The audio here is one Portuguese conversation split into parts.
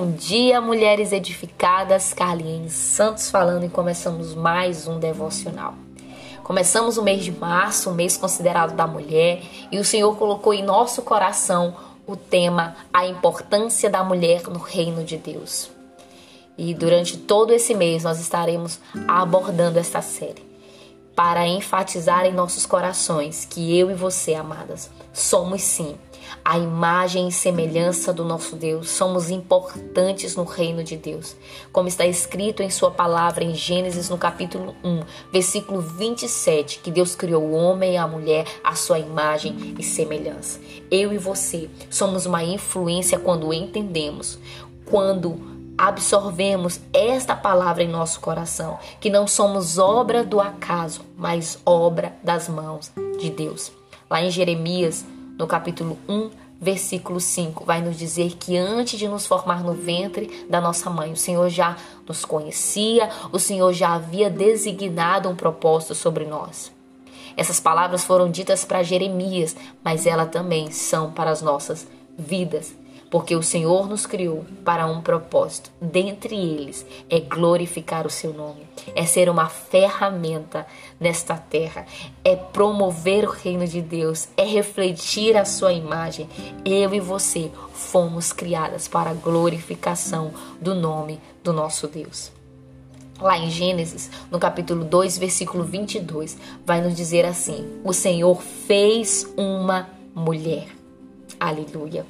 Bom dia, mulheres edificadas. Carlinhos Santos falando e começamos mais um devocional. Começamos o mês de março, o mês considerado da mulher, e o Senhor colocou em nosso coração o tema A importância da mulher no reino de Deus. E durante todo esse mês nós estaremos abordando esta série para enfatizar em nossos corações que eu e você, amadas, somos sim a imagem e semelhança do nosso Deus. Somos importantes no reino de Deus. Como está escrito em Sua palavra em Gênesis, no capítulo 1, versículo 27, que Deus criou o homem e a mulher à sua imagem e semelhança. Eu e você somos uma influência quando entendemos, quando absorvemos esta palavra em nosso coração, que não somos obra do acaso, mas obra das mãos de Deus. Lá em Jeremias, no capítulo 1, versículo 5, vai nos dizer que antes de nos formar no ventre da nossa mãe, o Senhor já nos conhecia, o Senhor já havia designado um propósito sobre nós. Essas palavras foram ditas para Jeremias, mas elas também são para as nossas vidas porque o Senhor nos criou para um propósito. Dentre eles é glorificar o seu nome, é ser uma ferramenta nesta terra, é promover o reino de Deus, é refletir a sua imagem. Eu e você fomos criadas para a glorificação do nome do nosso Deus. Lá em Gênesis, no capítulo 2, versículo 22, vai nos dizer assim: O Senhor fez uma mulher. Aleluia.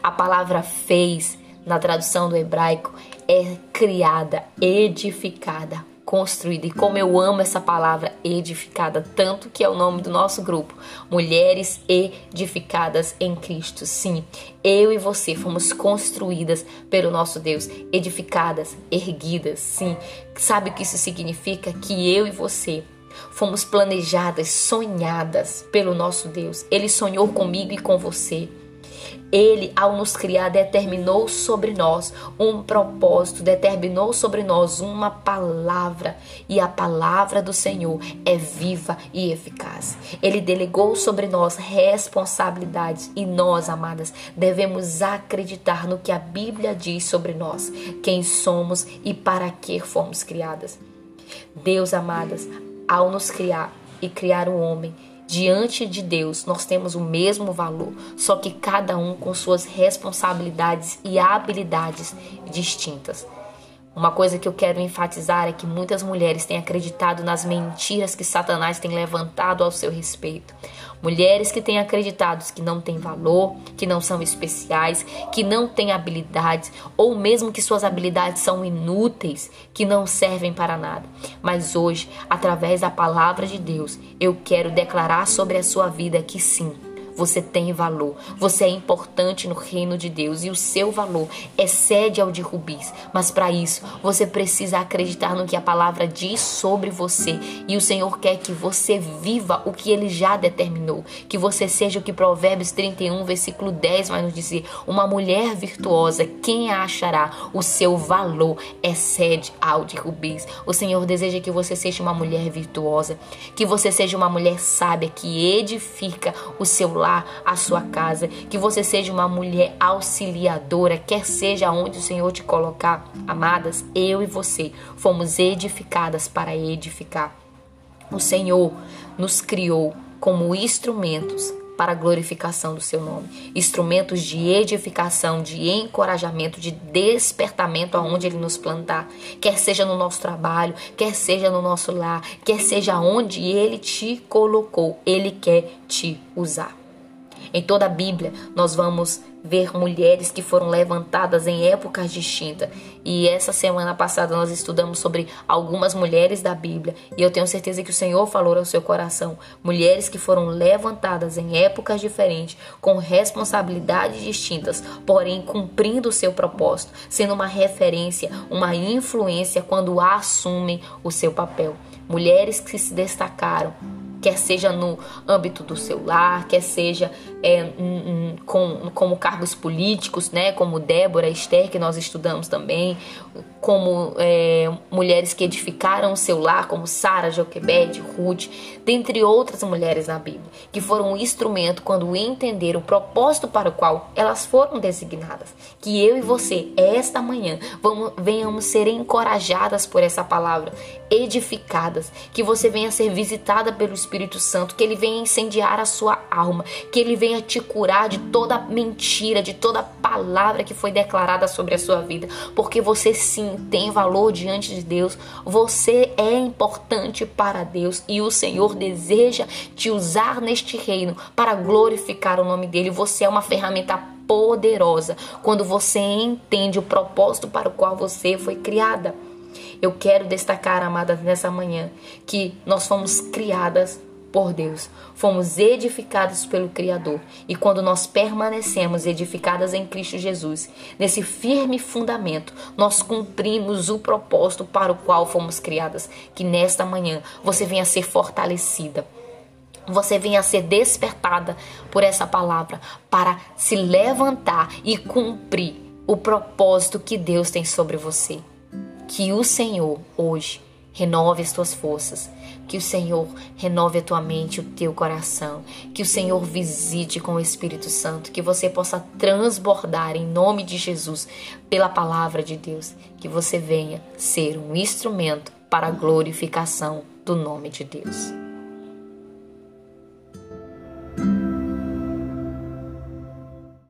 A palavra fez, na tradução do hebraico, é criada, edificada, construída. E como eu amo essa palavra edificada, tanto que é o nome do nosso grupo, Mulheres Edificadas em Cristo. Sim, eu e você fomos construídas pelo nosso Deus, edificadas, erguidas. Sim, sabe o que isso significa? Que eu e você fomos planejadas, sonhadas pelo nosso Deus. Ele sonhou comigo e com você. Ele, ao nos criar, determinou sobre nós um propósito, determinou sobre nós uma palavra, e a palavra do Senhor é viva e eficaz. Ele delegou sobre nós responsabilidades, e nós, amadas, devemos acreditar no que a Bíblia diz sobre nós, quem somos e para que fomos criadas. Deus, amadas, ao nos criar e criar o homem, Diante de Deus, nós temos o mesmo valor, só que cada um com suas responsabilidades e habilidades distintas. Uma coisa que eu quero enfatizar é que muitas mulheres têm acreditado nas mentiras que Satanás tem levantado ao seu respeito. Mulheres que têm acreditado que não têm valor, que não são especiais, que não têm habilidades, ou mesmo que suas habilidades são inúteis, que não servem para nada. Mas hoje, através da palavra de Deus, eu quero declarar sobre a sua vida que sim você tem valor. Você é importante no reino de Deus e o seu valor excede ao de rubis. Mas para isso, você precisa acreditar no que a palavra diz sobre você. E o Senhor quer que você viva o que ele já determinou. Que você seja o que Provérbios 31, versículo 10 vai nos dizer: uma mulher virtuosa, quem a achará? O seu valor excede ao de rubis. O Senhor deseja que você seja uma mulher virtuosa, que você seja uma mulher sábia que edifica o seu lar a sua casa, que você seja uma mulher auxiliadora, quer seja onde o Senhor te colocar. Amadas, eu e você fomos edificadas para edificar. O Senhor nos criou como instrumentos para a glorificação do seu nome. Instrumentos de edificação, de encorajamento, de despertamento aonde ele nos plantar, quer seja no nosso trabalho, quer seja no nosso lar, quer seja onde ele te colocou, ele quer te usar. Em toda a Bíblia, nós vamos ver mulheres que foram levantadas em épocas distintas. E essa semana passada nós estudamos sobre algumas mulheres da Bíblia, e eu tenho certeza que o Senhor falou ao seu coração, mulheres que foram levantadas em épocas diferentes, com responsabilidades distintas, porém cumprindo o seu propósito, sendo uma referência, uma influência quando assumem o seu papel. Mulheres que se destacaram quer seja no âmbito do seu lar, quer seja é, com, como cargos políticos, né, como Débora, Esther, que nós estudamos também, como é, mulheres que edificaram o seu lar, como Sara, Joquebede, Ruth, dentre outras mulheres na Bíblia, que foram um instrumento quando entenderam o propósito para o qual elas foram designadas. Que eu e você, esta manhã, vamos, venhamos ser encorajadas por essa palavra, edificadas, que você venha ser visitada pelo Espírito Santo, que ele venha incendiar a sua alma, que ele venha te curar de toda mentira, de toda palavra que foi declarada sobre a sua vida, porque você sim tem valor diante de Deus, você é importante para Deus e o Senhor deseja te usar neste reino para glorificar o nome dele. Você é uma ferramenta poderosa quando você entende o propósito para o qual você foi criada. Eu quero destacar, amadas, nessa manhã, que nós fomos criadas por Deus, fomos edificados pelo Criador. E quando nós permanecemos edificadas em Cristo Jesus, nesse firme fundamento, nós cumprimos o propósito para o qual fomos criadas. Que nesta manhã você venha ser fortalecida você venha ser despertada por essa palavra para se levantar e cumprir o propósito que Deus tem sobre você. Que o Senhor hoje renove as tuas forças, que o Senhor renove a tua mente, o teu coração, que o Senhor visite com o Espírito Santo, que você possa transbordar em nome de Jesus pela palavra de Deus, que você venha ser um instrumento para a glorificação do nome de Deus.